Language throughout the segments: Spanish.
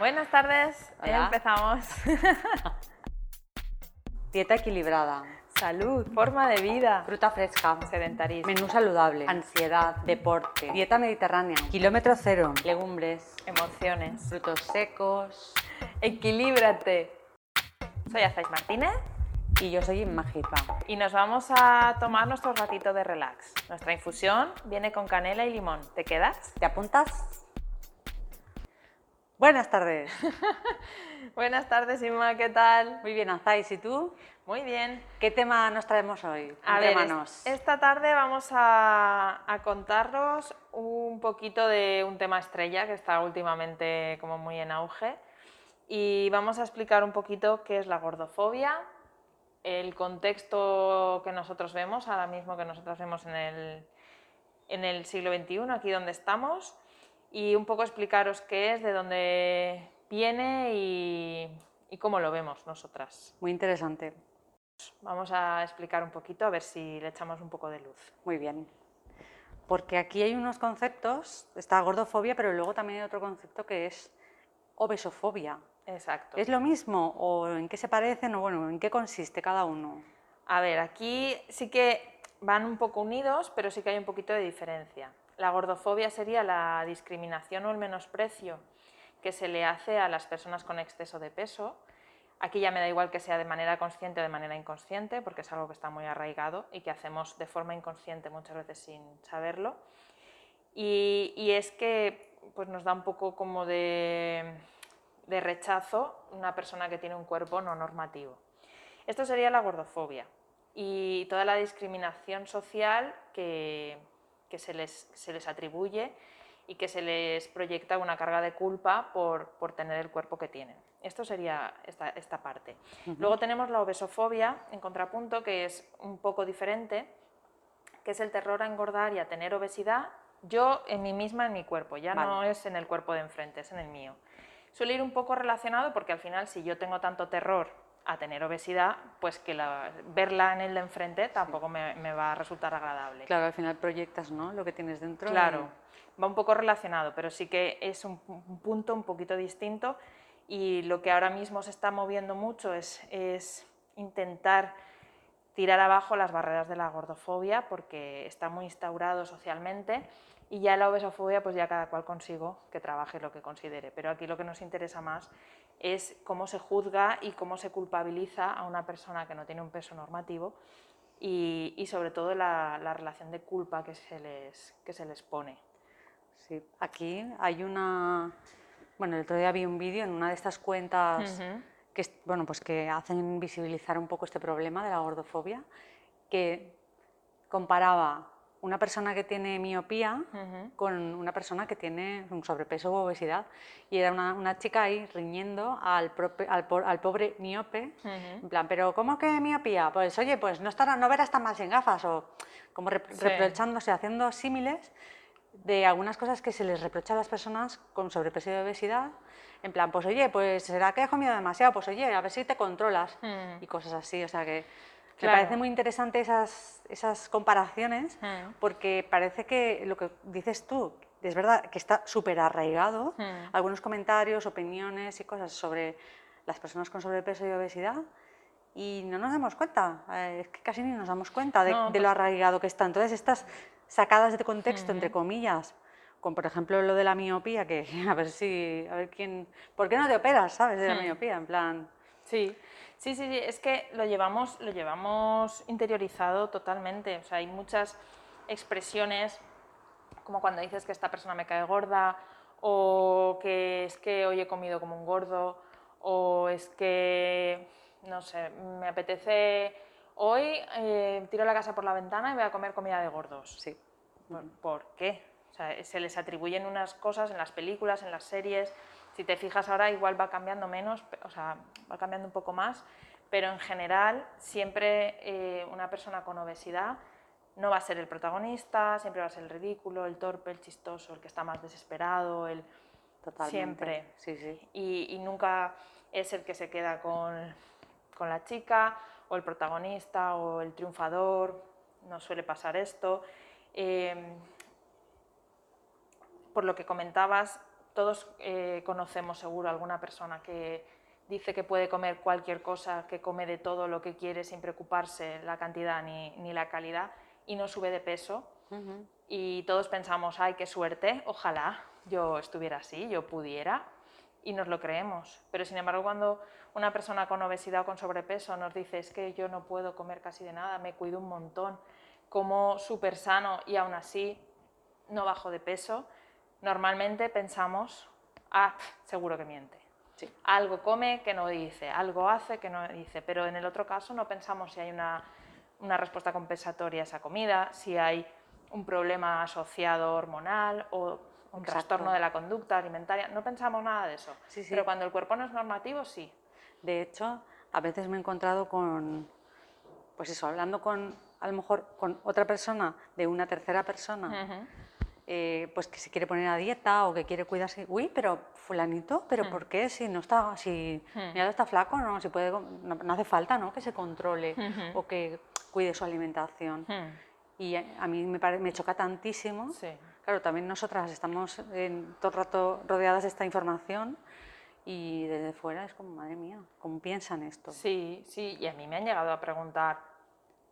Buenas tardes, Hola. empezamos. Dieta equilibrada, Salud, forma de vida, fruta fresca, sedentarismo, menú saludable, ansiedad, deporte, dieta mediterránea, kilómetro cero, legumbres, emociones. frutos secos. Equilíbrate. Soy Azais Martínez Y yo soy Inma Jipa. y nos vamos a tomar nuestro ratito de relax. Nuestra infusión viene con canela y limón. ¿Te quedas? ¿Te apuntas? Buenas tardes. Buenas tardes, Inma, ¿qué tal? Muy bien, Azais, ¿y tú? Muy bien. ¿Qué tema nos traemos hoy? A ver, es- esta tarde vamos a, a contaros un poquito de un tema estrella que está últimamente como muy en auge y vamos a explicar un poquito qué es la gordofobia, el contexto que nosotros vemos ahora mismo, que nosotros vemos en el, en el siglo XXI, aquí donde estamos, y un poco explicaros qué es, de dónde viene y, y cómo lo vemos nosotras. Muy interesante. Vamos a explicar un poquito, a ver si le echamos un poco de luz. Muy bien. Porque aquí hay unos conceptos, está gordofobia, pero luego también hay otro concepto que es obesofobia. Exacto. ¿Es lo mismo o en qué se parecen o bueno, en qué consiste cada uno? A ver, aquí sí que van un poco unidos, pero sí que hay un poquito de diferencia. La gordofobia sería la discriminación o el menosprecio que se le hace a las personas con exceso de peso. Aquí ya me da igual que sea de manera consciente o de manera inconsciente, porque es algo que está muy arraigado y que hacemos de forma inconsciente muchas veces sin saberlo. Y, es que pues nos da un poco como de, de rechazo una persona que tiene un cuerpo no normativo. Esto sería la gordofobia y toda la discriminación social que, que se, les, se les atribuye y que se les proyecta una carga de culpa por, por tener el cuerpo que tienen. Esto sería esta, esta parte. Luego tenemos la obesofobia, en contrapunto, que es un poco diferente, que es el terror a engordar y a tener obesidad, yo en mí misma, en mi cuerpo, ya no es en el cuerpo de enfrente, es en el mío. Suele ir un poco relacionado porque al final si yo tengo tanto terror a tener obesidad, pues que la- verla en el de enfrente tampoco me, me va a resultar agradable. Claro, al final proyectas ¿no? lo que tienes dentro. y- Claro, va un poco relacionado, pero sí que es un, un punto un poquito distinto y lo que ahora mismo se está moviendo mucho es, es intentar tirar abajo las barreras de la gordofobia porque está muy instaurado socialmente y ya la obesofobia pues ya cada cual consigo que trabaje lo que considere, pero aquí lo que nos interesa más es cómo se juzga y cómo se culpabiliza a una persona que no tiene un peso normativo y, y sobre todo la, la relación de culpa que se les, que se les pone. Sí, aquí hay una... Bueno, el otro día vi un vídeo en una de estas cuentas Ujú. que, es- bueno, pues que hacen visibilizar un poco este problema de la gordofobia, que comparaba una persona que tiene miopía Ujú. con una persona que tiene un sobrepeso o obesidad. Y era una, una chica ahí riñendo al, prope- al, al pobre miope, Ujú. en plan, pero ¿cómo que miopía? Pues oye, pues no, estará, no verás tan mal sin gafas, o como rep- Sí. reprochándose, haciendo símiles de algunas cosas que se les reprocha a las personas con sobrepeso y obesidad. En plan, pues oye, pues será que has comido demasiado, pues oye, a ver si te controlas Mm. y cosas así. O sea que Claro. me parece muy interesante esas, esas comparaciones Mm. porque parece que lo que dices tú, es verdad que está súper arraigado, Mm. algunos comentarios, opiniones y cosas sobre las personas con sobrepeso y obesidad y no nos damos cuenta, eh, es que casi ni nos damos cuenta de, No, de lo arraigado que está. Entonces estas sacadas de contexto, entre comillas, con por ejemplo lo de la miopía, que a ver si, a ver quién, ¿por qué no te operas, sabes, de la Mm. miopía? En plan, Sí, sí, sí, sí, es que lo llevamos, lo llevamos interiorizado totalmente. O sea, hay muchas expresiones, como cuando dices que esta persona me cae gorda, o que es que hoy he comido como un gordo, o es que, no sé, me apetece hoy eh, tiro la casa por la ventana y voy a comer comida de gordos. sí. ¿Por, por qué? O sea, se les atribuyen unas cosas en las películas, en las series. Si te fijas ahora, igual va cambiando menos, o sea, va cambiando un poco más, pero en general, siempre eh, una persona con obesidad no va a ser el protagonista, siempre va a ser el ridículo, el torpe, el chistoso, el que está más desesperado, el Totalmente. siempre. Sí, sí. Y, y nunca es el que se queda con, con la chica, o el protagonista, o el triunfador. No suele pasar esto. Eh, por lo que comentabas, todos eh, conocemos seguro alguna persona que dice que puede comer cualquier cosa, que come de todo lo que quiere sin preocuparse la cantidad ni, ni la calidad y no sube de peso. Y todos pensamos, ay, qué suerte, ojalá yo estuviera así, yo pudiera, y nos lo creemos. Pero sin embargo, cuando una persona con obesidad o con sobrepeso nos dice, es que yo no puedo comer casi de nada, me cuido un montón, como súper sano y aún así no bajo de peso, normalmente pensamos, ah, seguro que miente. Algo come que no dice, algo hace que no dice, pero en el otro caso no pensamos si hay una, una respuesta compensatoria a esa comida, si hay un problema asociado hormonal o un trastorno de la conducta alimentaria, no pensamos nada de eso. Pero cuando el cuerpo no es normativo, sí. De hecho, a veces me he encontrado con, pues eso, hablando con, a lo mejor, con otra persona de una tercera persona, eh, pues que se quiere poner a dieta o que quiere cuidarse. Uy, pero fulanito, ¿pero mm. por qué? Si no está, si mm. está flaco, no, si puede, no, hace falta ¿no? que se controle o que cuide su alimentación. Mm. Y a mí me, me choca tantísimo. Claro, también nosotras estamos en, todo el rato rodeadas de esta información y desde fuera es como, madre mía, ¿cómo piensan esto? Sí, sí, y a mí me han llegado a preguntar,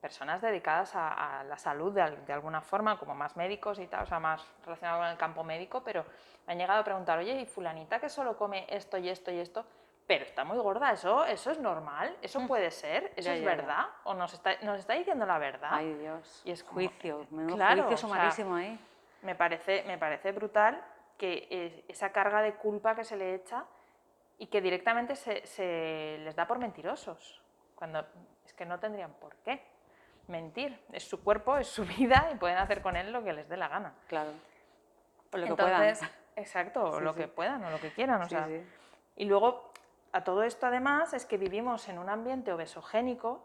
personas dedicadas a, la salud de, alguna forma, como más médicos y tal, o sea, más relacionados con el campo médico, pero me han llegado a preguntar, oye, ¿y fulanita que solo come esto y esto y esto? Pero está muy gorda, ¿eso, eso es normal? ¿Eso mm. puede ser? ¿Eso es verdad? ¿O nos está, nos está diciendo la verdad? Ay, Dios. Y es juicio, claro, juicio sumarísimo ahí. Me parece, me parece brutal que esa carga de culpa que se le echa y que directamente se, se les da por mentirosos, cuando es que no tendrían por qué mentir. Es su cuerpo, es su vida y pueden hacer con él lo que les dé la gana. Claro. O lo que puedan. Exacto, o lo que puedan o lo que quieran. O sea. Y luego, a todo esto además, es que vivimos en un ambiente obesogénico,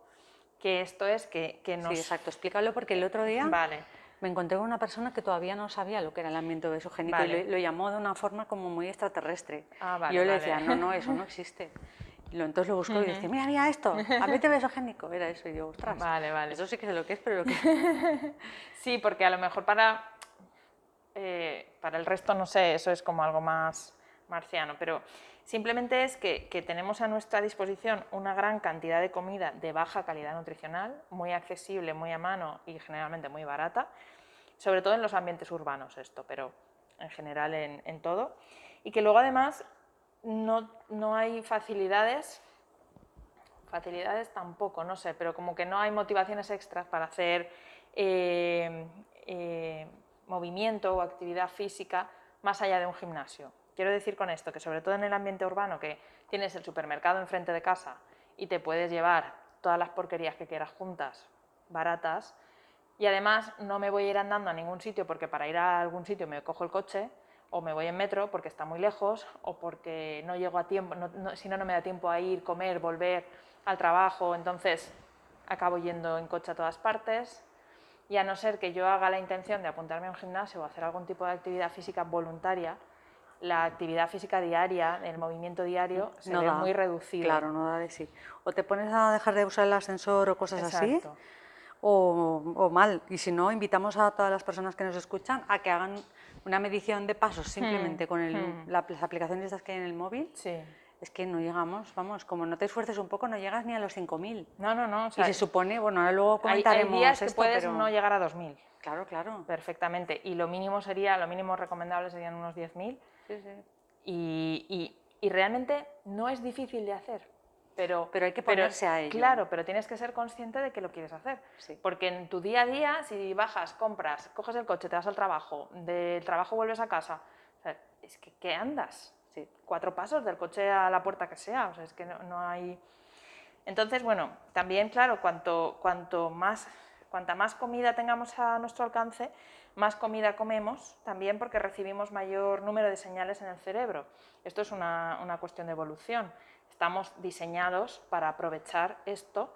que esto es que, que nos... Sí, exacto. Explícalo porque el otro día... Vale. Me encontré con una persona que todavía no sabía lo que era el ambiente obesogénico y lo, llamó de una forma como muy extraterrestre. Ah, vale, yo le decía, no, no, eso no existe. Entonces lo busco y decía, mira, mira esto, ambiente besogénico, era eso. Y yo, ostras, vale, vale. eso sí que sé lo que es, pero lo que... sí, porque a lo mejor para, eh, para el resto, no sé, eso es como algo más marciano, pero simplemente es que, que, tenemos a nuestra disposición una gran cantidad de comida de baja calidad nutricional, muy accesible, muy a mano y generalmente muy barata, sobre todo en los ambientes urbanos esto, pero en general en, en todo, y que luego además no, no hay facilidades, facilidades tampoco, no sé, pero como que no hay motivaciones extras para hacer eh, eh, movimiento o actividad física más allá de un gimnasio. Quiero decir con esto que sobre todo en el ambiente urbano, que tienes el supermercado enfrente de casa y te puedes llevar todas las porquerías que quieras juntas, baratas, y además no me voy a ir andando a ningún sitio porque para ir a algún sitio me cojo el coche, o me voy en metro porque está muy lejos o porque no llego a tiempo, si no, no me da tiempo a ir, comer, volver al trabajo, entonces acabo yendo en coche a todas partes. Y a no ser que yo haga la intención de apuntarme a un gimnasio o hacer algún tipo de actividad física voluntaria, la actividad física diaria, el movimiento diario, se ve muy reducido. Claro, no da de sí. O te pones a dejar de usar el ascensor o cosas así, o, o, mal. Y si no, invitamos a todas las personas que nos escuchan a que hagan una medición de pasos simplemente hmm, con el, hmm. las aplicaciones estas que hay en el móvil, sí. es que no llegamos, vamos, como no te esfuerces un poco, no llegas ni a los 5.000. No, no, no. y se supone, bueno, ahora luego comentaremos hay, días que puedes no llegar a 2.000. Claro, claro. Perfectamente. Y lo mínimo sería, lo mínimo recomendable serían unos 10.000. Sí, sí. Y, y, y realmente no es difícil de hacer. Pero, pero, hay que ponerse a ello. Claro, pero tienes que ser consciente de que lo quieres hacer. Porque en tu día a día, si bajas, compras, coges el coche, te vas al trabajo, del trabajo vuelves a casa, es que ¿qué andas? Cuatro pasos del coche a la puerta que sea, o sea, es que no, hay... Entonces, bueno, también, claro, cuanto, cuanto más, cuanta más comida tengamos a nuestro alcance, más comida comemos, también porque recibimos mayor número de señales en el cerebro. Esto es una, una cuestión de evolución. Estamos diseñados para aprovechar esto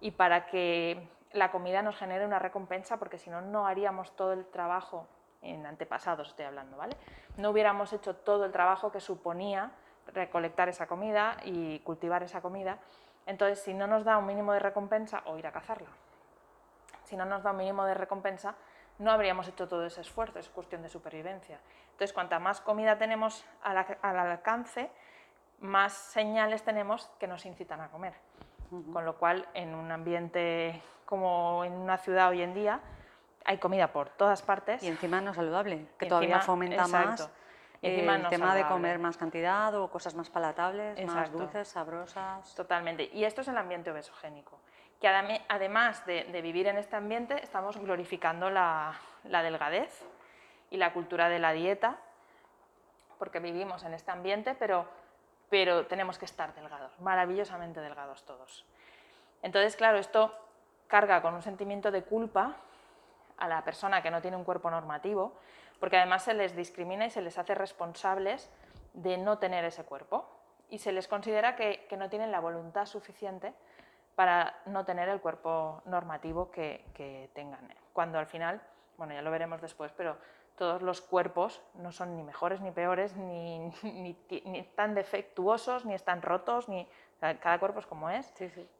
y para que la comida nos genere una recompensa, porque si no, no haríamos todo el trabajo, en antepasados estoy hablando, ¿vale? No hubiéramos hecho todo el trabajo que suponía recolectar esa comida y cultivar esa comida. Entonces, si no nos da un mínimo de recompensa, o ir a cazarla, si no nos da un mínimo de recompensa, no habríamos hecho todo ese esfuerzo, es cuestión de supervivencia. Entonces, cuanta más comida tenemos al, al alcance, más señales tenemos que nos incitan a comer. Con lo cual, en un ambiente como en una ciudad hoy en día, hay comida por todas partes. Y encima no saludable, que todavía fomenta más el tema de comer más cantidad o cosas más palatables, más dulces, sabrosas. Totalmente. Y esto es el ambiente obesogénico. Que además de, vivir en este ambiente, estamos glorificando la, la delgadez y la cultura de la dieta, porque vivimos en este ambiente, pero, pero tenemos que estar delgados, maravillosamente delgados todos. Entonces, claro, esto carga con un sentimiento de culpa a la persona que no tiene un cuerpo normativo, porque además se les discrimina y se les hace responsables de no tener ese cuerpo y se les considera que, no tienen la voluntad suficiente para no tener el cuerpo normativo que, tengan. Cuando al final, bueno, ya lo veremos después, pero todos los cuerpos no son ni mejores ni peores, ni, ni, tan defectuosos, ni están rotos, ni cada cuerpo es como es.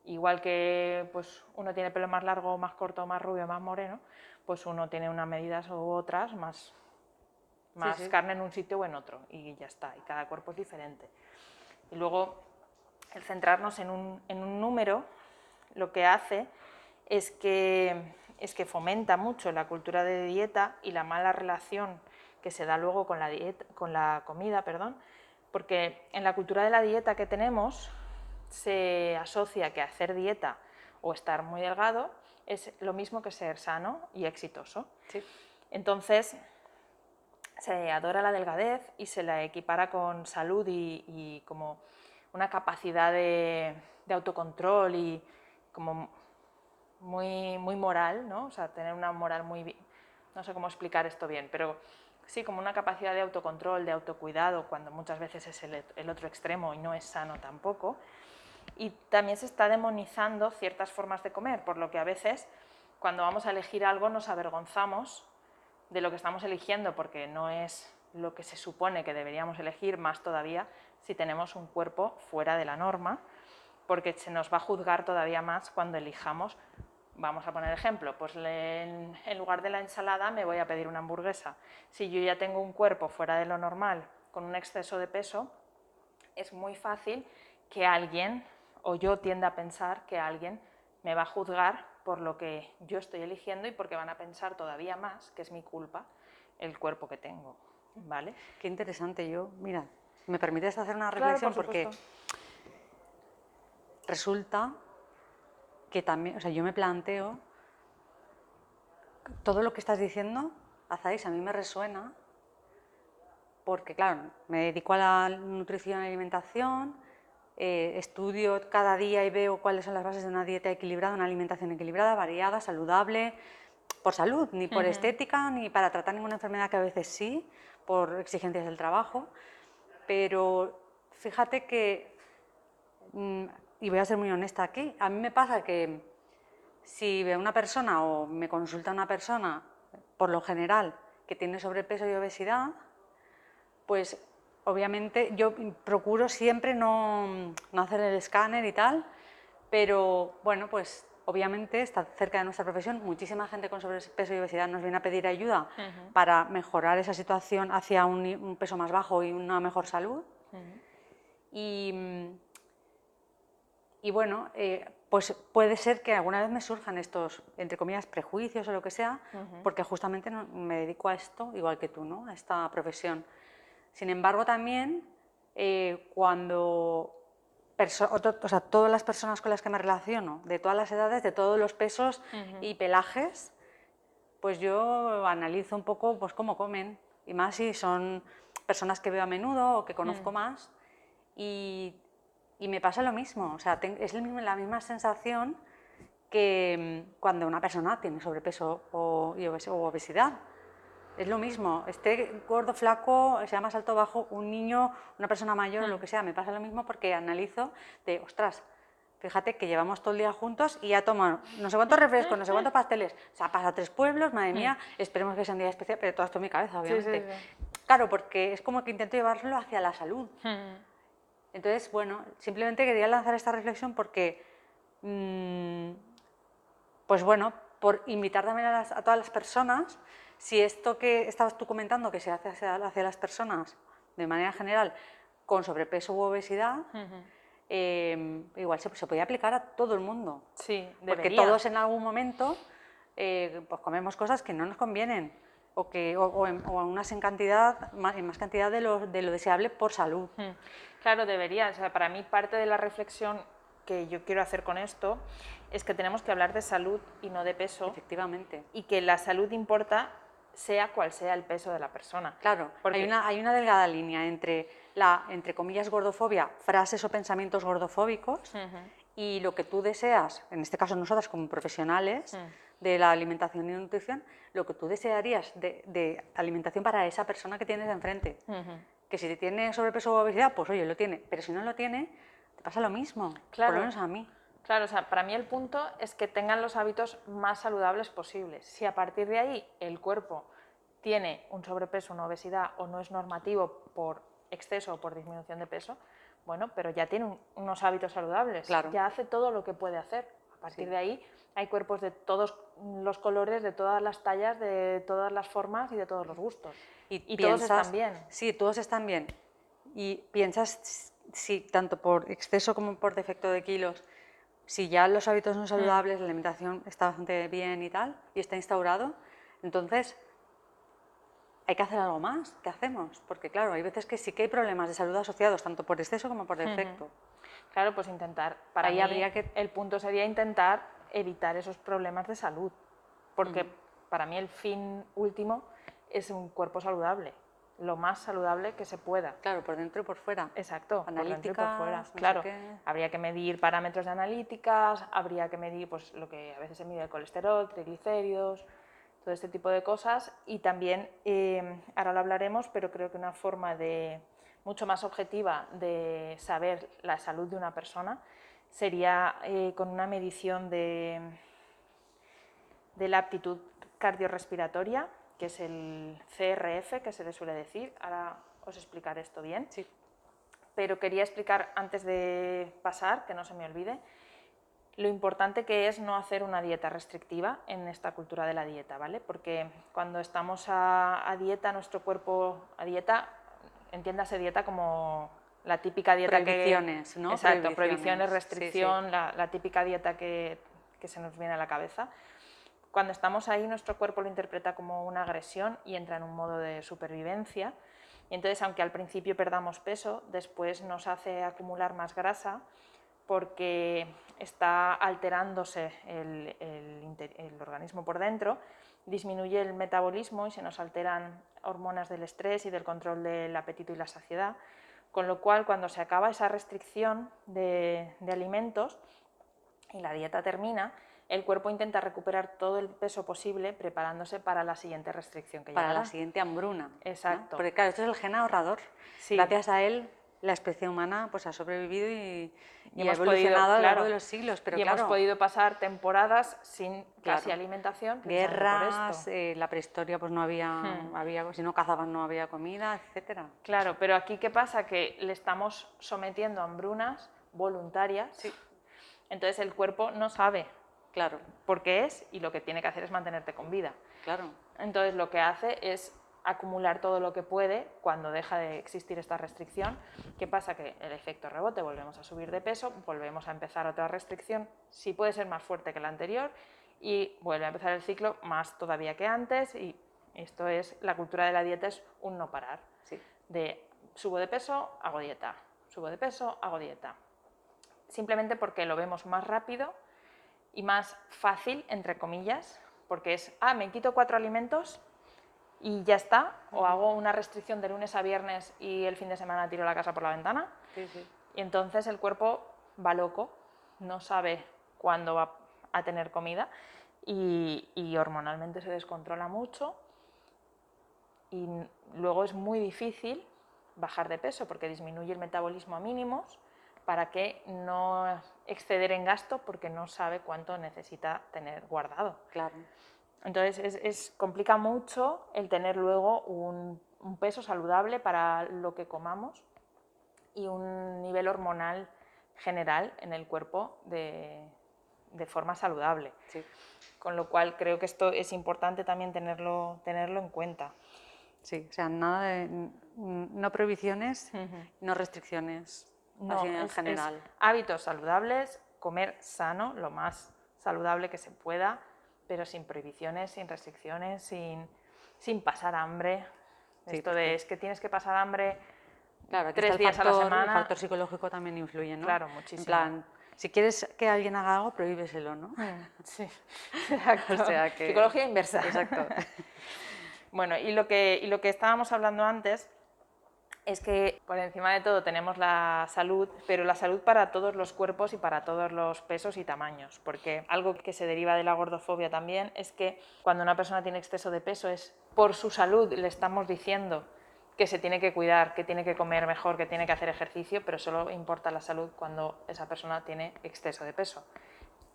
Igual que pues, uno tiene pelo más largo, más corto, más rubio, más moreno, pues uno tiene unas medidas u otras más más carne en un sitio o en otro y ya está, y cada cuerpo es diferente. Y luego el centrarnos en un, en un número lo que hace es que, es que fomenta mucho la cultura de dieta y la mala relación que se da luego con la, dieta, con la comida, perdón, porque en la cultura de la dieta que tenemos se asocia que hacer dieta o estar muy delgado es lo mismo que ser sano y exitoso. Entonces, se adora la delgadez y se la equipara con salud y, como una capacidad de, autocontrol y como muy, muy moral, ¿no? O sea, tener una moral muy... No sé cómo explicar esto bien, pero sí, como una capacidad de autocontrol, de autocuidado, cuando muchas veces es el, el otro extremo y no es sano tampoco. Y también se está demonizando ciertas formas de comer, por lo que a veces cuando vamos a elegir algo nos avergonzamos de lo que estamos eligiendo porque no es lo que se supone que deberíamos elegir, más todavía si tenemos un cuerpo fuera de la norma, porque se nos va a juzgar todavía más cuando elijamos. Vamos a poner ejemplo, pues en, lugar de la ensalada me voy a pedir una hamburguesa. Si yo ya tengo un cuerpo fuera de lo normal, con un exceso de peso, es muy fácil que alguien, o yo tienda a pensar que alguien me va a juzgar por lo que yo estoy eligiendo y porque van a pensar todavía más que es mi culpa el cuerpo que tengo. ¿Vale? Qué interesante. Yo, mira, me permites hacer una reflexión porque resulta que también, o sea, yo me planteo todo lo que estás diciendo, Azaís, a mí me resuena porque, claro, me dedico a la nutrición y alimentación, eh, estudio cada día y veo cuáles son las bases de una dieta equilibrada, una alimentación equilibrada, variada, saludable, por salud, ni por estética, ni para tratar ninguna enfermedad que a veces sí, por exigencias del trabajo. Pero fíjate que, mm, y voy a ser muy honesta aquí, a mí me pasa que si veo una persona o me consulta una persona, por lo general, que tiene sobrepeso y obesidad, pues obviamente yo procuro siempre no, hacer el escáner y tal, pero bueno, pues obviamente está cerca de nuestra profesión, muchísima gente con sobrepeso y obesidad nos viene a pedir ayuda para mejorar esa situación hacia un, peso más bajo y una mejor salud. y, bueno, eh, pues puede ser que alguna vez me surjan estos, entre comillas, prejuicios o lo que sea, porque justamente me dedico a esto, igual que tú, ¿no? a esta profesión. Sin embargo, también eh, cuando todas las personas con las que me relaciono, de todas las edades, de todos los pesos y pelajes, pues yo analizo un poco pues, cómo comen, y más si son personas que veo a menudo o que conozco mm. más, y, me pasa lo mismo, o sea, es la misma sensación que mm, cuando una persona tiene sobrepeso o obesidad es lo mismo, esté gordo, flaco, sea más alto o bajo, un niño, una persona mayor, o lo hmm. que sea, me pasa lo mismo porque analizo de, ostras, fíjate que llevamos todo el día juntos y ya toman no sé cuántos refrescos, no sé cuántos pasteles, o sea, pasa tres pueblos, madre hmm. mía, esperemos que sea un día especial, pero todo esto en mi cabeza, obviamente. Claro, porque es como que intento llevarlo hacia la salud. Entonces, bueno, simplemente quería lanzar esta reflexión porque, mm, pues bueno, por invitar también a, todas las personas, si esto que estabas tú comentando, que se hace hacia, las personas de manera general con sobrepeso u obesidad, em, igual se, se, podía aplicar a todo el mundo. Sí, Porque todos en algún momento eh, pues comemos cosas que no nos convienen o, que, o, en, unas en cantidad, más, en más cantidad de lo, de lo deseable por salud. Claro, debería. O sea, para mí parte de la reflexión que yo quiero hacer con esto es que tenemos que hablar de salud y no de peso. Efectivamente. Y que la salud importa sea cual sea el peso de la persona. Claro, Porque... hay, una, hay una delgada línea entre la, entre comillas, gordofobia, frases o pensamientos gordofóbicos, y lo que tú deseas, en este caso nosotras como profesionales de la alimentación y nutrición, lo que tú desearías de, alimentación para esa persona que tienes enfrente. Que si tiene sobrepeso o obesidad, pues oye, lo tiene, pero si no lo tiene, te pasa lo mismo, claro. por lo menos a mí. Claro, o sea, para mí el punto es que tengan los hábitos más saludables posibles. Si a partir de ahí el cuerpo tiene un sobrepeso, una obesidad o no es normativo por exceso o por disminución de peso, bueno, pero ya tiene unos hábitos saludables, claro. ya hace todo lo que puede hacer. A partir de ahí hay cuerpos de todos los colores, de todas las tallas, de todas las formas y de todos los gustos. Y, todos están bien. Sí, todos están bien. Y piensas si tanto por exceso como por defecto de kilos si ya los hábitos no saludables, la alimentación está bastante bien y tal, y está instaurado, entonces hay que hacer algo más. ¿Qué hacemos? Porque claro, hay veces que sí que hay problemas de salud asociados, tanto por exceso como por defecto. Claro, pues intentar. Para Ahí habría que... el punto sería intentar evitar esos problemas de salud, porque para mí el fin último es un cuerpo saludable lo más saludable que se pueda. Claro, por dentro y por fuera. Exacto, analíticas, por fuera. claro, habría que medir parámetros de analíticas, habría que medir pues, lo que a veces se mide el colesterol, triglicéridos, todo este tipo de cosas. Y también, eh, ahora lo hablaremos, pero creo que una forma de mucho más objetiva de saber la salud de una persona sería eh, con una medición de, de la aptitud cardiorrespiratoria que es el CRF, que se le suele decir. Ahora os explicaré esto bien. Sí. Pero quería explicar, antes de pasar, que no se me olvide, lo importante que es no hacer una dieta restrictiva en esta cultura de la dieta, ¿vale? Porque cuando estamos a, dieta, nuestro cuerpo a dieta, entiéndase dieta como la típica dieta prohibiciones, ¿no? Exacto, prohibiciones, restricción, La, la, típica dieta que, que se nos viene a la cabeza cuando estamos ahí, nuestro cuerpo lo interpreta como una agresión y entra en un modo de supervivencia. Y entonces, aunque al principio perdamos peso, después nos hace acumular más grasa porque está alterándose el, el, organismo por dentro, disminuye el metabolismo y se nos alteran hormonas del estrés y del control del apetito y la saciedad, con lo cual cuando se acaba esa restricción de, de alimentos y la dieta termina, el cuerpo intenta recuperar todo el peso posible preparándose para la siguiente restricción que Para la siguiente hambruna. Exacto. Porque claro, esto es el gen ahorrador. Gracias a él la especie humana pues, ha sobrevivido y, ha evolucionado a lo largo de los siglos. Pero y hemos podido pasar temporadas sin casi alimentación. Guerras, eh, la prehistoria pues no había, hmm. había, si no cazaban no había comida, etcétera. Claro, pero aquí qué pasa que le estamos sometiendo a hambrunas voluntarias. Sí. Entonces el cuerpo no sabe Claro. Porque es y lo que tiene que hacer es mantenerte con vida. Claro. Entonces lo que hace es acumular todo lo que puede cuando deja de existir esta restricción. ¿Qué pasa? Que el efecto rebote, volvemos a subir de peso, volvemos a empezar otra restricción, sí puede ser más fuerte que la anterior y vuelve a empezar el ciclo más todavía que antes y esto es, la cultura de la dieta es un no parar. Sí. De subo de peso, hago dieta, subo de peso, hago dieta. Simplemente porque lo vemos más rápido y más fácil, entre comillas, porque es, ah, me quito cuatro alimentos y ya está, o hago una restricción de lunes a viernes y el fin de semana tiro la casa por la ventana. Y entonces el cuerpo va loco, no sabe cuándo va a tener comida y, y hormonalmente se descontrola mucho y luego es muy difícil bajar de peso porque disminuye el metabolismo a mínimos para que no exceder en gasto porque no sabe cuánto necesita tener guardado. Claro. Entonces es, complica mucho el tener luego un, peso saludable para lo que comamos y un nivel hormonal general en el cuerpo de, de forma saludable. Sí. Con lo cual creo que esto es importante también tenerlo, tenerlo en cuenta. Sí, o sea, nada de, no prohibiciones, no restricciones, así en es- es general. hábitos saludables, comer sano, lo más saludable que se pueda, pero sin prohibiciones, sin restricciones, sin, sin pasar hambre. Sí, Esto porque- de es que tienes que pasar hambre Claro, aquí tres está el días a la factor, semana. El factor psicológico también influye, ¿no? Claro, En muchísimo. plan, si quieres que alguien haga algo, prohíbeselo, ¿no? Sí, exacto. O sea que- Psicología inversa. Exacto. Bueno, y lo, que, y lo que estábamos hablando antes es que por encima de todo tenemos la salud, pero la salud para todos los cuerpos y para todos los pesos y tamaños, porque algo que se deriva de la gordofobia también es que cuando una persona tiene exceso de peso es por su salud, le estamos diciendo que se tiene que cuidar, que tiene que comer mejor, que tiene que hacer ejercicio, pero solo importa la salud cuando esa persona tiene exceso de peso.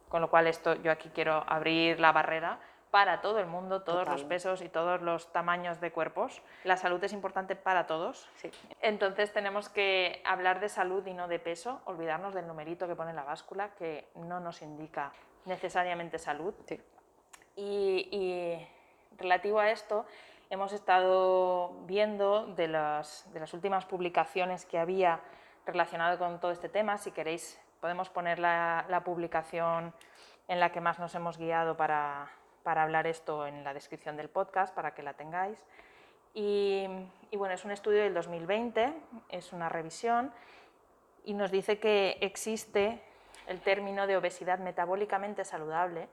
Con lo cual esto yo aquí quiero abrir la barrera para todo el mundo, todos los Total. pesos y todos los tamaños de cuerpos. La salud es importante para todos. Sí. Entonces tenemos que hablar de salud y no de peso, olvidarnos del numerito que pone la báscula, que no nos indica necesariamente salud. Sí. Y, y relativo a esto, hemos estado viendo de las, de las últimas publicaciones que había relacionado con todo este tema. Si queréis, podemos poner la, la publicación en la que más nos hemos guiado para, para hablar esto en la descripción del podcast, para que la tengáis. Y, bueno, es un estudio del 2020, es una revisión y nos dice que existe el término de obesidad metabólicamente saludable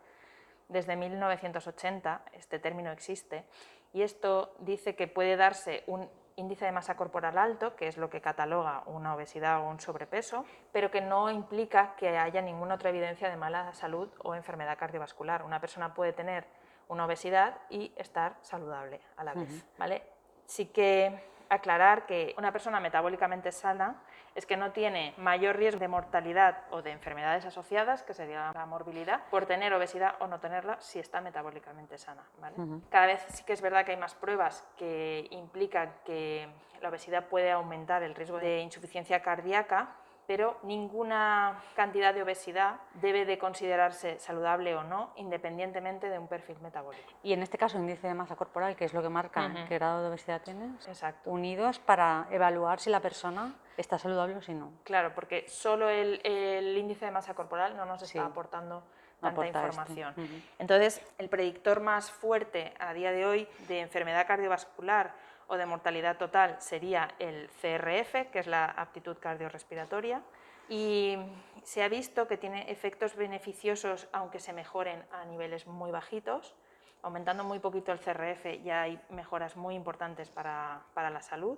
desde 1980, este término existe, y esto dice que puede darse un índice de masa corporal alto, que es lo que cataloga una obesidad o un sobrepeso, pero que no implica que haya ninguna otra evidencia de mala salud o enfermedad cardiovascular. Una persona puede tener una obesidad y estar saludable a la vez. ¿vale? Sí que aclarar que una persona metabólicamente sana es que no tiene mayor riesgo de mortalidad o de enfermedades asociadas, que sería la morbilidad, por tener obesidad o no tenerla si está metabólicamente sana. ¿vale? Cada vez sí que es verdad que hay más pruebas que implican que la obesidad puede aumentar el riesgo de insuficiencia cardíaca, pero ninguna cantidad de obesidad debe de considerarse saludable o no, independientemente de un perfil metabólico. Y en este caso, índice de masa corporal, que es lo que marca qué grado de obesidad tienes, Exacto. unidos para evaluar si la persona está saludable o si no. Claro, porque solo el, el índice de masa corporal no nos está Sí. aportando tanta información. Ujú. Entonces, el predictor más fuerte a día de hoy de enfermedad cardiovascular o de mortalidad total sería el CRF, que es la aptitud cardiorrespiratoria, y se ha visto que tiene efectos beneficiosos aunque se mejoren a niveles muy bajitos. Aumentando muy poquito el CRF ya hay mejoras muy importantes para, para la salud.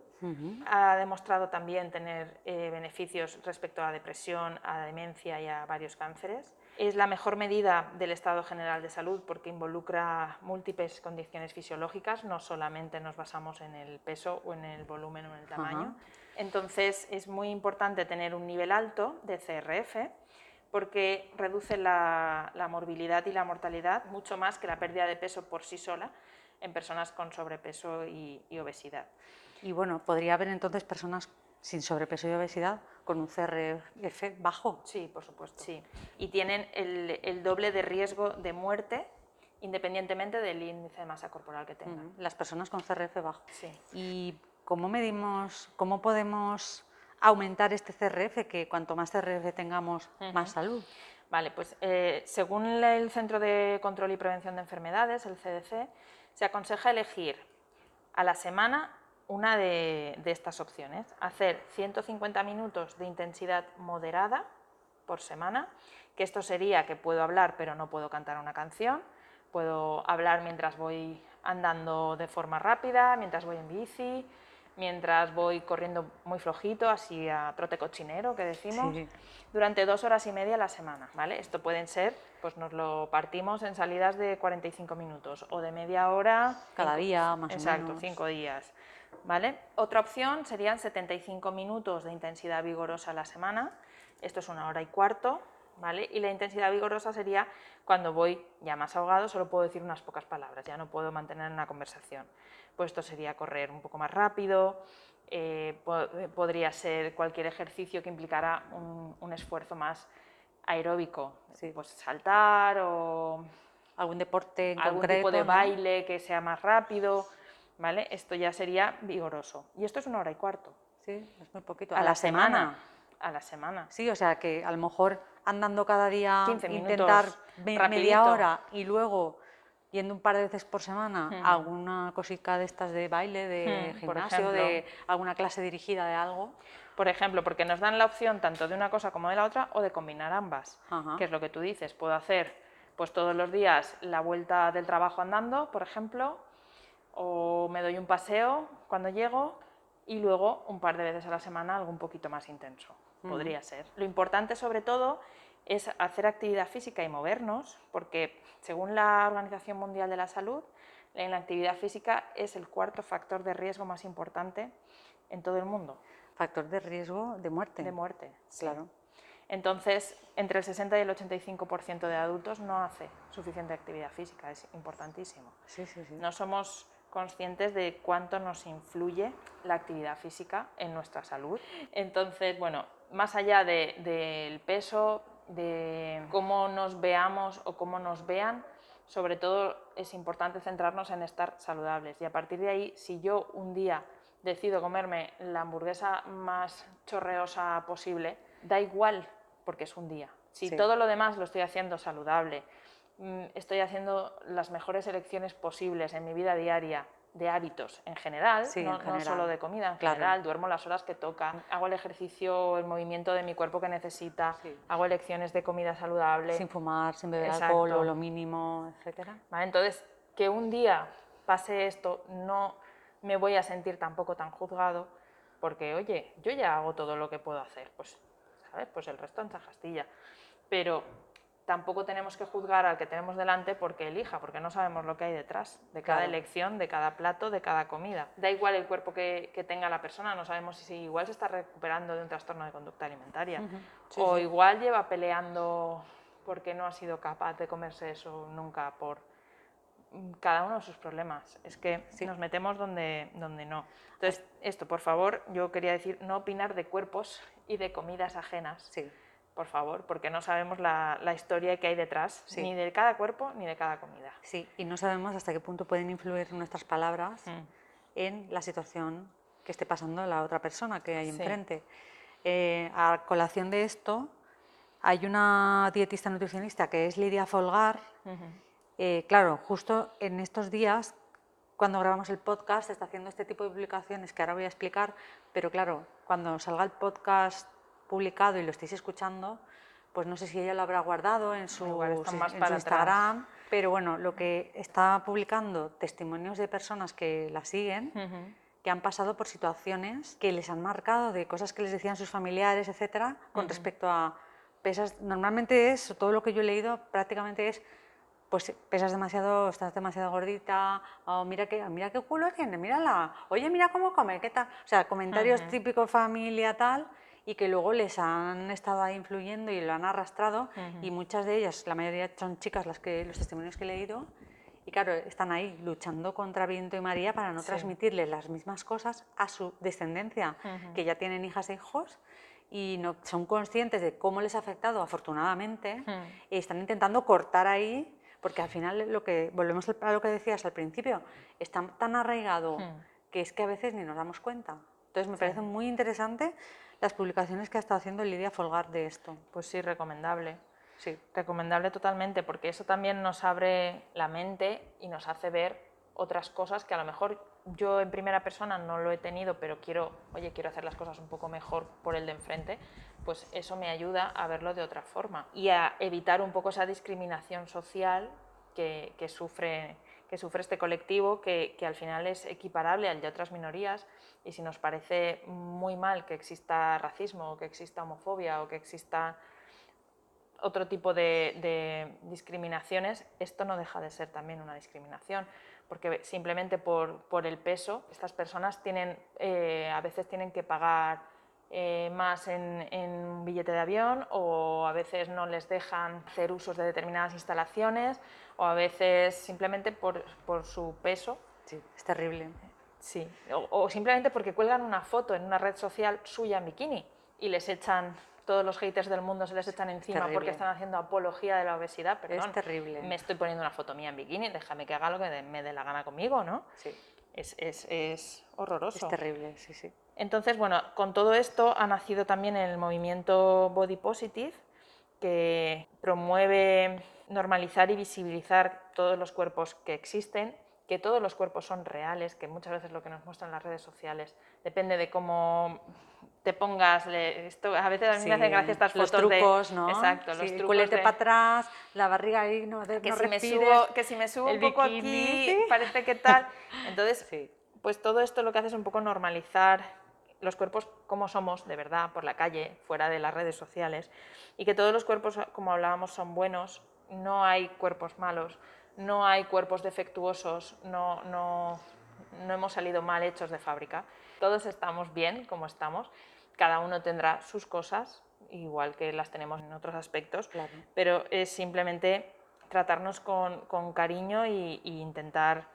Ha demostrado también tener eh, beneficios respecto a la depresión, a la demencia y a varios cánceres. Es la mejor medida del estado general de salud porque involucra múltiples condiciones fisiológicas, no solamente nos basamos en el peso o en el volumen o en el tamaño. Entonces es muy importante tener un nivel alto de CRF porque reduce la, la morbilidad y la mortalidad mucho más que la pérdida de peso por sí sola en personas con sobrepeso y- y obesidad. Y bueno, podría haber entonces personas sin sobrepeso y obesidad con un CRF bajo. Sí, por supuesto. Sí. Y tienen el, el doble de riesgo de muerte independientemente del índice de masa corporal que tengan. Las personas con CRF bajo. Sí. ¿Y cómo medimos, cómo podemos aumentar este CRF? Que cuanto más CRF tengamos, más salud. Vale, pues eh, según el Centro de Control y Prevención de Enfermedades, el CDC, se aconseja elegir a la semana una de, de estas opciones. Hacer 150 minutos de intensidad moderada por semana, que esto sería que puedo hablar pero no puedo cantar una canción, puedo hablar mientras voy andando de forma rápida, mientras voy en bici, mientras voy corriendo muy flojito, así a trote cochinero que decimos Sí. durante dos horas y media a la semana, ¿vale? Esto pueden ser, pues nos lo partimos en salidas de 45 minutos o de media hora. Cada cinco- día, más o Exacto, menos. cinco días, ¿vale? Otra opción serían 75 minutos de intensidad vigorosa a la semana. Esto es una hora y cuarto, ¿vale? Y la intensidad vigorosa sería cuando voy ya más ahogado, solo puedo decir unas pocas palabras, ya no puedo mantener una conversación. Pues esto sería correr un poco más rápido, eh, po- podría ser cualquier ejercicio que implicara un, un esfuerzo más aeróbico, Sí. pues saltar o algún deporte en algún concreto. tipo de ¿no? baile que sea más rápido, ¿vale? Esto ya sería vigoroso. Y esto es una hora y cuarto. Sí, es muy poquito. A la semana. A la semana. Sí, o sea que a lo mejor andando cada día 15 intentar me- media hora y luego yendo un par de veces por semana a alguna cosica de estas de baile, de Ujú, por gimnasio, de alguna clase dirigida de algo. Por ejemplo, porque nos dan la opción tanto de una cosa como de la otra o de combinar ambas. Ajá. que es lo que tú dices. Puedo hacer pues todos los días la vuelta del trabajo andando, por ejemplo, o me doy un paseo cuando llego y luego un par de veces a la semana algo un poquito más intenso. Podría ser. Lo importante sobre todo es hacer actividad física y movernos, porque según la Organización Mundial de la Salud, la actividad física es el cuarto factor de riesgo más importante en todo el mundo Factor de riesgo de muerte. de muerte. sí. Claro. Entonces, entre el 60 y el 85% de adultos no hace suficiente actividad física, es importantísimo. Sí, sí, sí. No somos conscientes de cuánto nos influye la actividad física en nuestra salud. Entonces, bueno, más allá de- del peso, de cómo nos veamos o cómo nos vean, sobre todo es importante centrarnos en estar saludables. Y a partir de ahí, si yo un día decido comerme la hamburguesa más chorreosa posible, da igual porque es un día. Si Sí. todo lo demás lo estoy haciendo saludable, estoy haciendo las mejores elecciones posibles en mi vida diaria de hábitos en general, Sí, no, en no general. solo de comida, en Claro. general, duermo las horas que toca, hago el ejercicio, el movimiento de mi cuerpo que necesita, Sí. hago elecciones de comida saludable. Sin fumar, sin beber Exacto. alcohol o lo mínimo, etcétera. ¿vale? Entonces, que un día pase esto, no me voy a sentir tampoco tan juzgado, porque, oye, yo ya hago todo lo que puedo hacer, pues, ¿sabes? Pues el resto en Chajastilla. Pero tampoco tenemos que juzgar al que tenemos delante porque elija, porque no sabemos lo que hay detrás de cada Claro. elección, de cada plato, de cada comida. Da igual el cuerpo que, que tenga la persona, no sabemos si, igual se está recuperando de un trastorno de conducta alimentaria. Sí, o sí. igual lleva peleando porque no ha sido capaz de comerse eso nunca por cada uno de sus problemas. Es que nos metemos donde, donde no. Entonces, esto, por favor, yo quería decir, no opinar de cuerpos y de comidas ajenas, Sí. Por favor, porque no sabemos la, la historia que hay detrás, Sí. ni de cada cuerpo ni de cada comida. Sí, y no sabemos hasta qué punto pueden influir nuestras palabras Mm. en la situación que esté pasando la otra persona que hay Sí. enfrente. Eh, a colación de esto, hay una dietista nutricionista que es Lidia Folgar. Ujú. Eh, claro, justo en estos días, cuando grabamos el podcast, está haciendo este tipo de publicaciones que ahora voy a explicar, pero claro, cuando salga el podcast publicado y lo estéis escuchando, pues no sé si ella lo habrá guardado en su, más en su para atrás. Instagram, pero bueno, lo que está publicando testimonios de personas que la siguen, Ujú. que han pasado por situaciones que les han marcado de cosas que les decían sus familiares, etcétera, con respecto a pesas. Normalmente es, todo lo que yo he leído prácticamente es, pues pesas demasiado, estás demasiado gordita, o mira qué, mira qué culo tiene, mírala, oye, mira cómo come, qué tal. O sea, comentarios Ujú. típicos familia tal, y que luego les han estado ahí influyendo y lo han arrastrado, y muchas de ellas, la mayoría son chicas las que, los testimonios que he leído, y claro, están ahí luchando contra viento y María para no Sí. transmitirles las mismas cosas a su descendencia, Ujú. que ya tienen hijas e hijos y no, son conscientes de cómo les ha afectado, afortunadamente, Hmm. y están intentando cortar ahí, porque al final lo que volvemos a lo que decías al principio, está tan arraigado que es que a veces ni nos damos cuenta. Entonces me parece muy interesante las publicaciones que ha estado haciendo Lidia Folgar de esto. Pues sí, recomendable. Sí, Recomendable totalmente, porque eso también nos abre la mente y nos hace ver otras cosas que a lo mejor yo en primera persona no lo he tenido, pero quiero, oye, quiero hacer las cosas un poco mejor por el de enfrente, pues eso me ayuda a verlo de otra forma y a evitar un poco esa discriminación social que, que sufre, que sufre este colectivo, que, que al final es equiparable al de otras minorías y si nos parece muy mal que exista racismo o que exista homofobia o que exista otro tipo de, discriminaciones, esto no deja de ser también una discriminación, porque simplemente por, por el peso, estas personas tienen, eh, a veces tienen que pagar eh, más en, en un billete de avión o a veces no les dejan hacer usos de determinadas instalaciones o a veces simplemente por, por su peso sí, es terrible. Sí, o, o simplemente porque cuelgan una foto en una red social suya en bikini y les echan todos los haters del mundo se les echan encima porque terrible. están haciendo apología de la obesidad, perdón. Es terrible. Me estoy poniendo una foto mía en bikini, déjame que haga lo que me dé la gana conmigo, ¿no? Sí, Es, es- es horroroso. es terrible, sí, sí. Entonces, bueno, con todo esto ha nacido también el movimiento Body Positive, que promueve normalizar y visibilizar todos los cuerpos que existen, que todos los cuerpos son reales, que muchas veces lo que nos muestran las redes sociales depende de cómo te pongas. Esto, a veces a mí me hacen Sí, gracia estas los fotos de- trucos, ¿no? Exacto, Sí, los trucos culete de- para atrás, la barriga ahí, no, de- que, no si me subo, que si me subo un poco bikini, aquí, sí. parece que tal. Entonces, Sí. pues todo esto lo que hace es un poco normalizar los cuerpos como somos de verdad por la calle, fuera de las redes sociales, y que todos los cuerpos, como hablábamos, son buenos, no hay cuerpos malos, no hay cuerpos defectuosos, no, no, no hemos salido mal hechos de fábrica, todos estamos bien como estamos, cada uno tendrá sus cosas, igual que las tenemos en otros aspectos, Claro. pero es simplemente tratarnos con, con cariño y intentar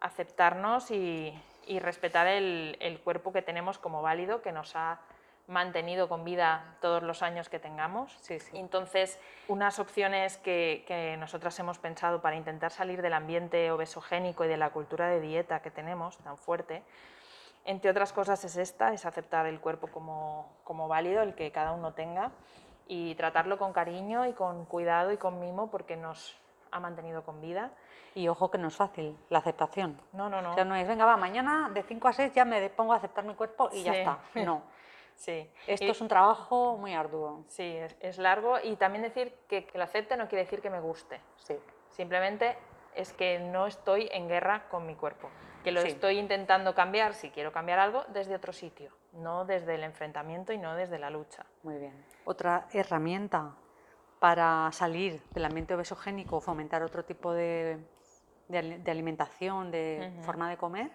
aceptarnos y, y respetar el, el cuerpo que tenemos como válido, que nos ha mantenido con vida todos los años que tengamos. Sí, sí. Entonces, unas opciones que, que nosotras hemos pensado para intentar salir del ambiente obesogénico y de la cultura de dieta que tenemos tan fuerte, entre otras cosas es esta, es aceptar el cuerpo como, como válido, el que cada uno tenga, y tratarlo con cariño y con cuidado y con mimo porque nos ha mantenido con vida. Y ojo que no es fácil, la aceptación. No, no, no. O sea, no es, venga, va, mañana de 5 a 6 ya me pongo a aceptar mi cuerpo y ya Sí. está. No. Sí. Esto Y- es un trabajo muy arduo. Sí, es, es largo y también decir que, que lo acepte no quiere decir que me guste. Sí. Simplemente es que no estoy en guerra con mi cuerpo, que lo Sí. estoy intentando cambiar, si quiero cambiar algo, desde otro sitio, no desde el enfrentamiento y no desde la lucha. Muy bien. Otra herramienta para salir del ambiente obesogénico o fomentar otro tipo de, de ali- de alimentación, de forma de comer,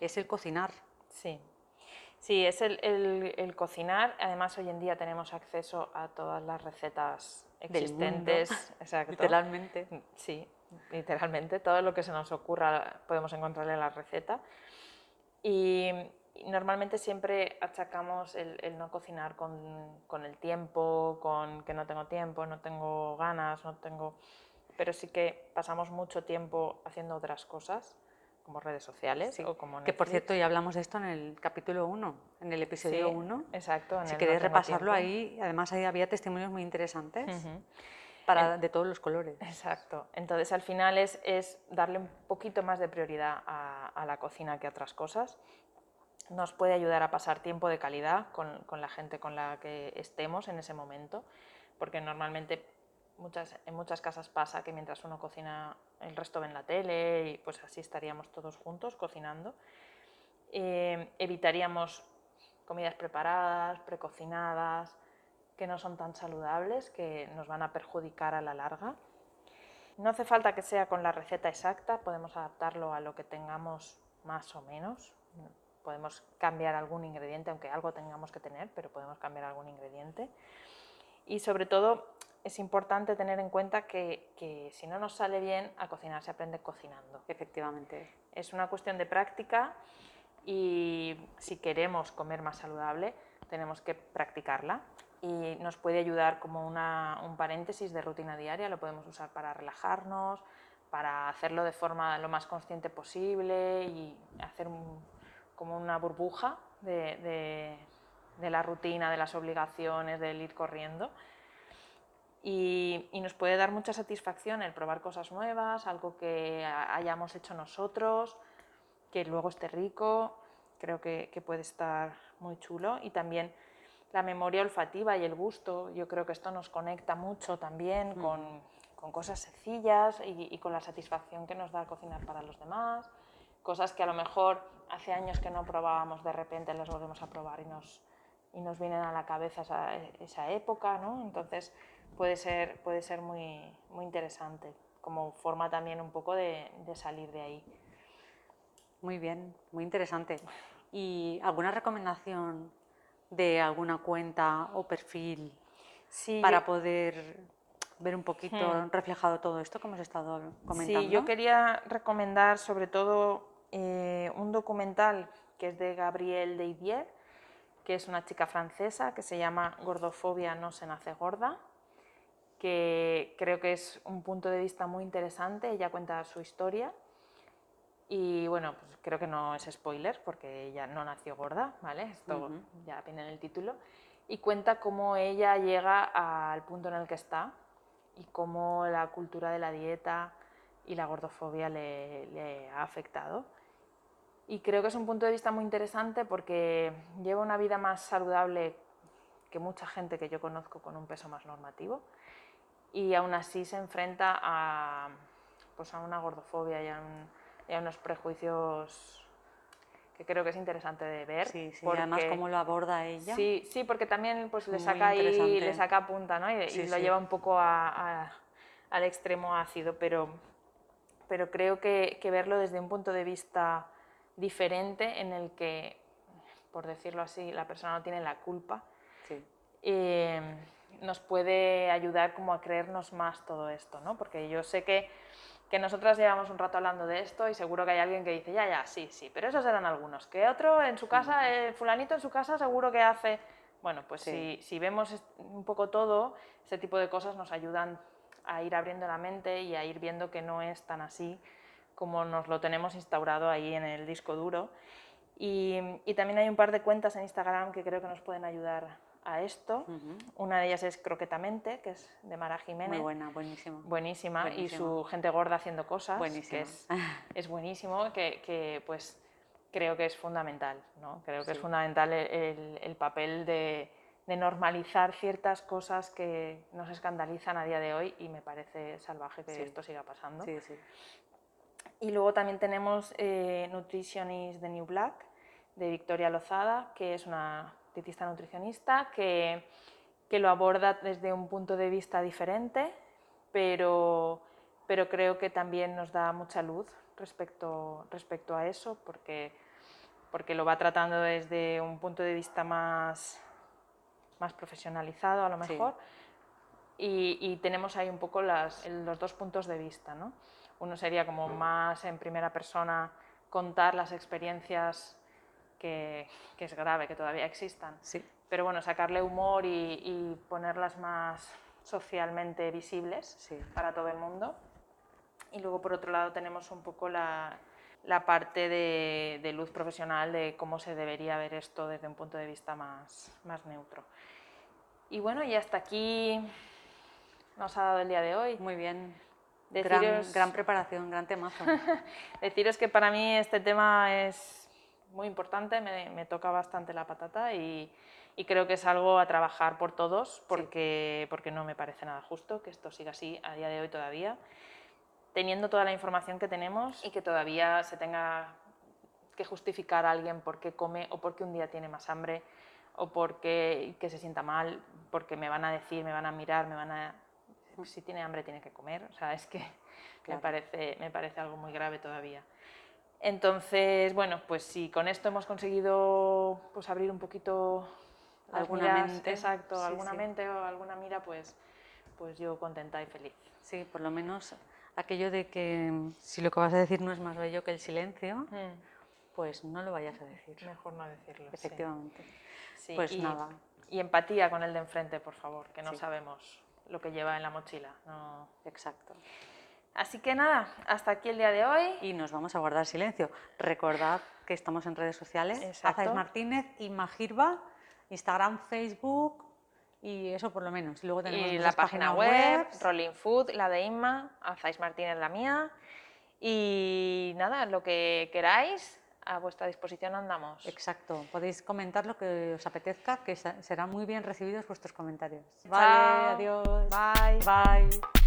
es el cocinar. Sí, sí, es el, el- el cocinar. Además, hoy en día tenemos acceso a todas las recetas Del mundo. existentes. Exacto. Literalmente. Sí, literalmente. Todo lo que se nos ocurra podemos encontrarle la receta. Y normalmente siempre achacamos el, el no cocinar con, con el tiempo, con que no tengo tiempo, no tengo ganas, no tengo... Pero sí que pasamos mucho tiempo haciendo otras cosas, como redes sociales Sí, o como Que por cierto, ya hablamos de esto en el capítulo 1, en el episodio Sí, 1. Exacto. en Si queréis No repasarlo tiempo. ahí, además ahí había testimonios muy interesantes para, de todos los colores. Exacto. Entonces, al final es, es darle un poquito más de prioridad a, a la cocina que a otras cosas. Nos puede ayudar a pasar tiempo de calidad con, con la gente con la que estemos en ese momento, porque normalmente muchas, en muchas casas pasa que mientras uno cocina, el resto ven la tele y pues así estaríamos todos juntos cocinando. Eh, evitaríamos comidas preparadas, precocinadas, que no son tan saludables, que nos van a perjudicar a la larga. No hace falta que sea con la receta exacta, podemos adaptarlo a lo que tengamos más o menos. Podemos cambiar algún ingrediente, aunque algo tengamos que tener, pero podemos cambiar algún ingrediente. Y sobre todo es importante tener en cuenta que, que si no nos sale bien, a cocinar se aprende cocinando. Efectivamente. Es una cuestión de práctica y si queremos comer más saludable, tenemos que practicarla y nos puede ayudar como una- un paréntesis de rutina diaria, lo podemos usar para relajarnos, para hacerlo de forma lo más consciente posible y hacer un- como una burbuja de, de- de la rutina, de las obligaciones, del ir corriendo. Y, y nos puede dar mucha satisfacción el probar cosas nuevas, algo que ha- hayamos hecho nosotros, que luego esté rico, creo que, que puede estar muy chulo. Y también la memoria olfativa y el gusto, yo creo que esto nos conecta mucho también con, con cosas sencillas y, y con la satisfacción que nos da cocinar para los demás, cosas que a lo mejor hace años que no probábamos, de repente las volvemos a probar y nos, y nos vienen a la cabeza esa, esa época, ¿no? Entonces puede ser, puede ser muy, muy interesante, como forma también un poco de, de salir de ahí. Muy bien, muy interesante. ¿Y alguna recomendación de alguna cuenta o perfil Sí, para yo- poder ver un poquito Hmm. reflejado todo esto que hemos estado comentando? Sí, yo quería recomendar sobre todo eh, un documental que es de Gabriel Deidier, que es una chica francesa que se llama Gordofobia no se nace gorda, que creo que es un punto de vista muy interesante. Ella cuenta su historia y bueno, pues creo que no es spoiler porque ella no nació gorda, ¿vale? Esto ya viene en el título. Y cuenta cómo ella llega al punto en el que está y cómo la cultura de la dieta y la gordofobia le, le ha afectado. Y creo que es un punto de vista muy interesante porque lleva una vida más saludable que mucha gente que yo conozco con un peso más normativo y aún así se enfrenta a, pues a una gordofobia y a, unos prejuicios que creo que es interesante de ver. Sí, sí, además cómo lo aborda ella. Sí, sí porque también pues, le saca ahí, le saca punta ¿no? y, lo lleva un poco al extremo ácido, pero, pero creo que, que verlo desde un punto de vista diferente en el que, por decirlo así, la persona no tiene la culpa, eh, nos puede ayudar como a creernos más todo esto, ¿no? Porque yo sé que, que nosotras llevamos un rato hablando de esto y seguro que hay alguien que dice, ya, ya, sí, sí, pero esos eran algunos. Que otro en su casa, el fulanito en su casa seguro que hace... Bueno, pues si, si vemos un poco todo, ese tipo de cosas nos ayudan a ir abriendo la mente y a ir viendo que no es tan así como nos lo tenemos instaurado ahí en el disco duro. Y, también hay un par de cuentas en Instagram que creo que nos pueden ayudar a esto. Una de ellas es Croquetamente, que es de Mara Jiménez. Muy buena, buenísima. Buenísima. Y su gente gorda haciendo cosas, que es, es buenísimo, que, que, pues creo que es fundamental. ¿no? Creo que es fundamental el, el papel de, de, normalizar ciertas cosas que nos escandalizan a día de hoy y me parece salvaje que esto siga pasando. Sí, sí. Y luego también tenemos eh, Nutritionist de New Black, de Victoria Lozada, que es una dietista nutricionista que, que lo aborda desde un punto de vista diferente, pero, pero creo que también nos da mucha luz respecto, respecto a eso, porque, porque lo va tratando desde un punto de vista más, más profesionalizado a lo mejor. Y, y, tenemos ahí un poco las, los dos puntos de vista. ¿no? Uno sería como más en primera persona contar las experiencias que, es grave que todavía existan. Sí. Pero bueno, sacarle humor y, ponerlas más socialmente visibles para todo el mundo. Y luego por otro lado tenemos un poco la, parte de, luz profesional de cómo se debería ver esto desde un punto de vista más, más neutro. Y bueno, y hasta aquí nos ha dado el día de hoy. Muy bien. Deciros, gran, preparación, gran temazo. deciros que para mí este tema es muy importante, me, toca bastante la patata y, creo que es algo a trabajar por todos porque, porque no me parece nada justo que esto siga así a día de hoy todavía, teniendo toda la información que tenemos y que todavía se tenga que justificar a alguien por qué come o por qué un día tiene más hambre o porque que se sienta mal, porque me van a decir, me van a mirar, me van a si tiene hambre tiene que comer, o sea, es que me, parece, me parece algo muy grave todavía. Entonces, bueno, pues si con esto hemos conseguido pues, abrir un poquito alguna mente, exacto, alguna mente o alguna mira, pues, pues yo contenta y feliz. Sí, por lo menos aquello de que si lo que vas a decir no es más bello que el silencio, mm. pues no lo vayas a decir. Mejor no decirlo. Efectivamente. pues nada. Y empatía con el de enfrente, por favor, que no sabemos lo que lleva en la mochila. No... Exacto. Así que nada, hasta aquí el día de hoy. Y nos vamos a guardar silencio. Recordad que estamos en redes sociales. Azais Martínez y Magirba, Instagram, Facebook y eso por lo menos. Y luego tenemos la página web, Rolling Food, la de Inma, Azais Martínez la mía. Y nada, lo que queráis, a vuestra disposición andamos. Exacto, podéis comentar lo que os apetezca, que serán muy bien recibidos vuestros comentarios. Vale, adiós. Bye. Bye.